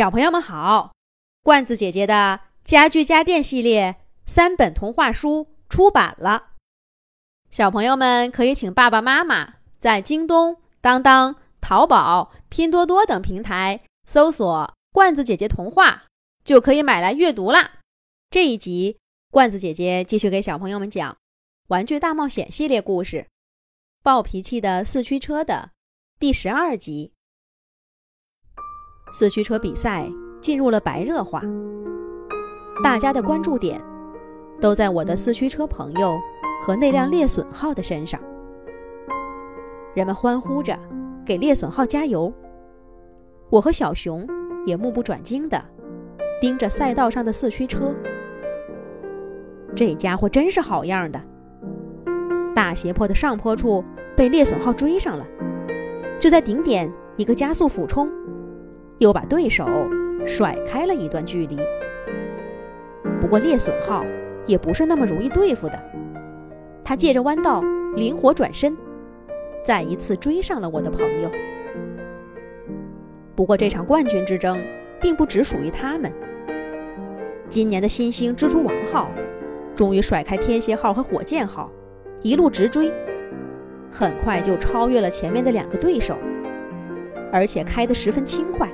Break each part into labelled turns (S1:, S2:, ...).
S1: 小朋友们好，罐子姐姐的家具家电系列三本童话书出版了，小朋友们可以请爸爸妈妈在京东、当当、淘宝、拼多多等平台搜索“罐子姐姐童话”，就可以买来阅读啦。这一集，罐子姐姐继续给小朋友们讲《玩具大冒险》系列故事《暴脾气的四驱车》的第十二集。四驱车比赛进入了白热化，大家的关注点都在我的四驱车朋友和那辆猎隼号的身上。人们欢呼着给猎隼号加油，我和小熊也目不转睛地盯着赛道上的四驱车。这家伙真是好样的！大斜坡的上坡处被猎隼号追上了，就在顶点一个加速俯冲。又把对手甩开了一段距离。不过猎隼号也不是那么容易对付的，他借着弯道灵活转身，再一次追上了我的朋友。不过这场冠军之争并不只属于他们。今年的新星蜘蛛王号终于甩开天蝎号和火箭号，一路直追，很快就超越了前面的两个对手，而且开得十分轻快。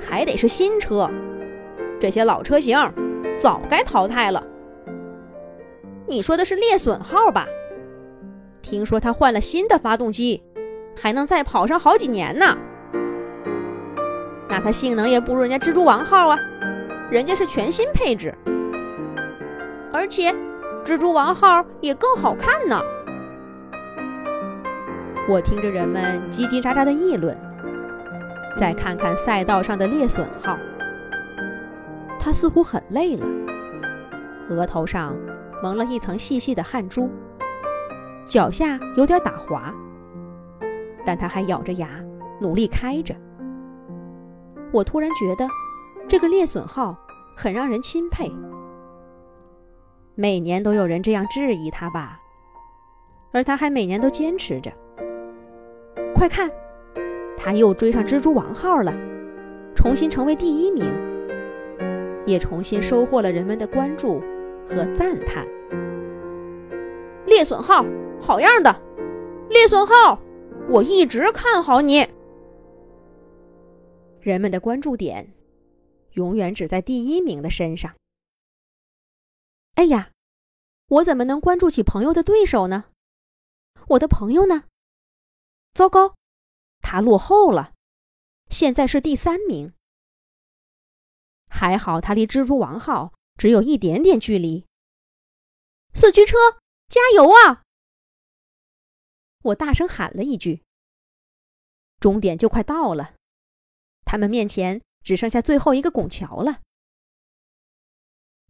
S1: 还得是新车，这些老车型早该淘汰了。你说的是猎隼号吧？听说它换了新的发动机，还能再跑上好几年呢。那它性能也不如人家蜘蛛王号啊，人家是全新配置，而且蜘蛛王号也更好看呢。我听着人们叽叽喳喳的议论。再看看赛道上的猎隼号，他似乎很累了，额头上蒙了一层细细的汗珠，脚下有点打滑，但他还咬着牙努力开着。我突然觉得，这个猎隼号很让人钦佩。每年都有人这样质疑他吧，而他还每年都坚持着。快看！他又追上蜘蛛王号了，重新成为第一名，也重新收获了人们的关注和赞叹。猎隼号，好样的！猎隼号，我一直看好你。人们的关注点永远只在第一名的身上。哎呀，我怎么能关注起朋友的对手呢？我的朋友呢？糟糕！他落后了，现在是第三名。还好他离蜘蛛王号只有一点点距离。四驱车，加油啊！我大声喊了一句。终点就快到了，他们面前只剩下最后一个拱桥了。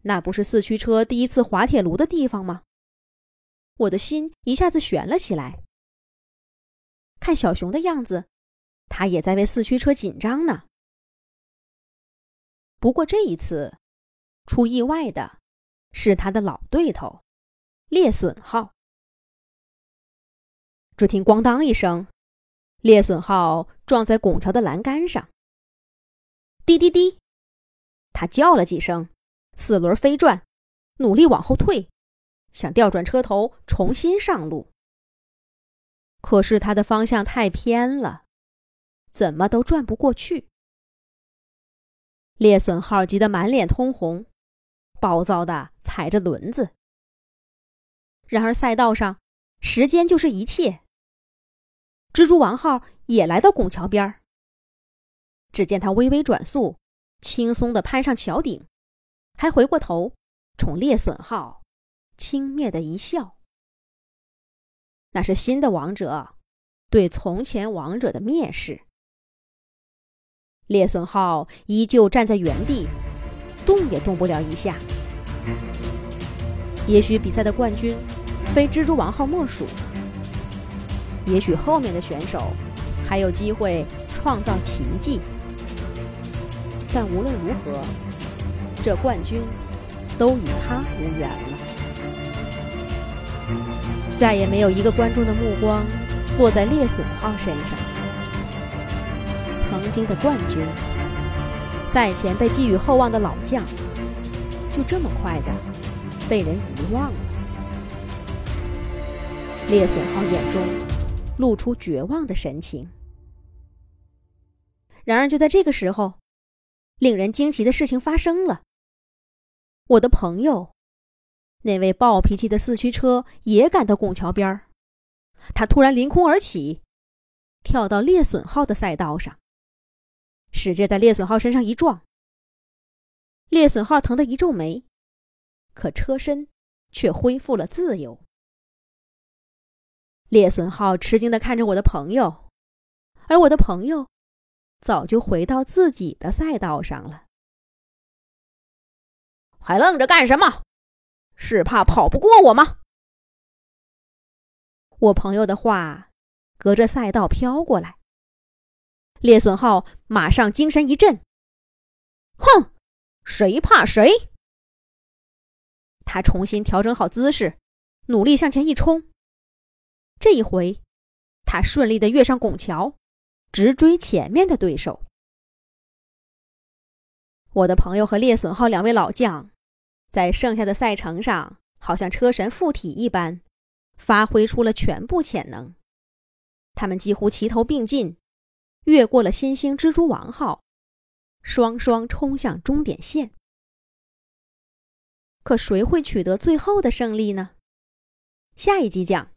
S1: 那不是四驱车第一次滑铁卢的地方吗？我的心一下子悬了起来。看小熊的样子，他也在为四驱车紧张呢。不过这一次，出意外的是他的老对头——猎隼号。只听“咣当”一声，猎隼号撞在拱桥的栏杆上。滴滴滴，他叫了几声，四轮飞转，努力往后退，想调转车头重新上路。可是他的方向太偏了，怎么都转不过去。猎隼号急得满脸通红，暴躁的踩着轮子。然而赛道上，时间就是一切。蜘蛛王号也来到拱桥边儿。只见他微微转速，轻松的攀上桥顶，还回过头冲猎隼号轻蔑的一笑。那是新的王者对从前王者的蔑视。猎隼号依旧站在原地，动也动不了一下。也许比赛的冠军非蜘蛛王号莫属，也许后面的选手还有机会创造奇迹。但无论如何，这冠军都与他无缘了。再也没有一个观众的目光落在猎隼号身上。曾经的冠军，赛前被寄予厚望的老将，就这么快的被人遗忘了。列损号眼中露出绝望的神情。然而，就在这个时候，令人惊奇的事情发生了。我的朋友，那位暴脾气的四驱车也赶到拱桥边儿，他突然凌空而起，跳到猎损号的赛道上，使劲在猎损号身上一撞。猎损号疼得一皱眉，可车身却恢复了自由。猎损号吃惊的看着我的朋友，而我的朋友。早就回到自己的赛道上了，
S2: 还愣着干什么？是怕跑不过我吗？
S1: 我朋友的话隔着赛道飘过来，列损号马上精神一振，
S2: 哼，谁怕谁？
S1: 他重新调整好姿势，努力向前一冲。这一回，他顺利的跃上拱桥。直追前面的对手。我的朋友和列损号两位老将，在剩下的赛程上，好像车神附体一般，发挥出了全部潜能。他们几乎齐头并进，越过了新兴蜘蛛王号，双双冲向终点线。可谁会取得最后的胜利呢？下一集讲。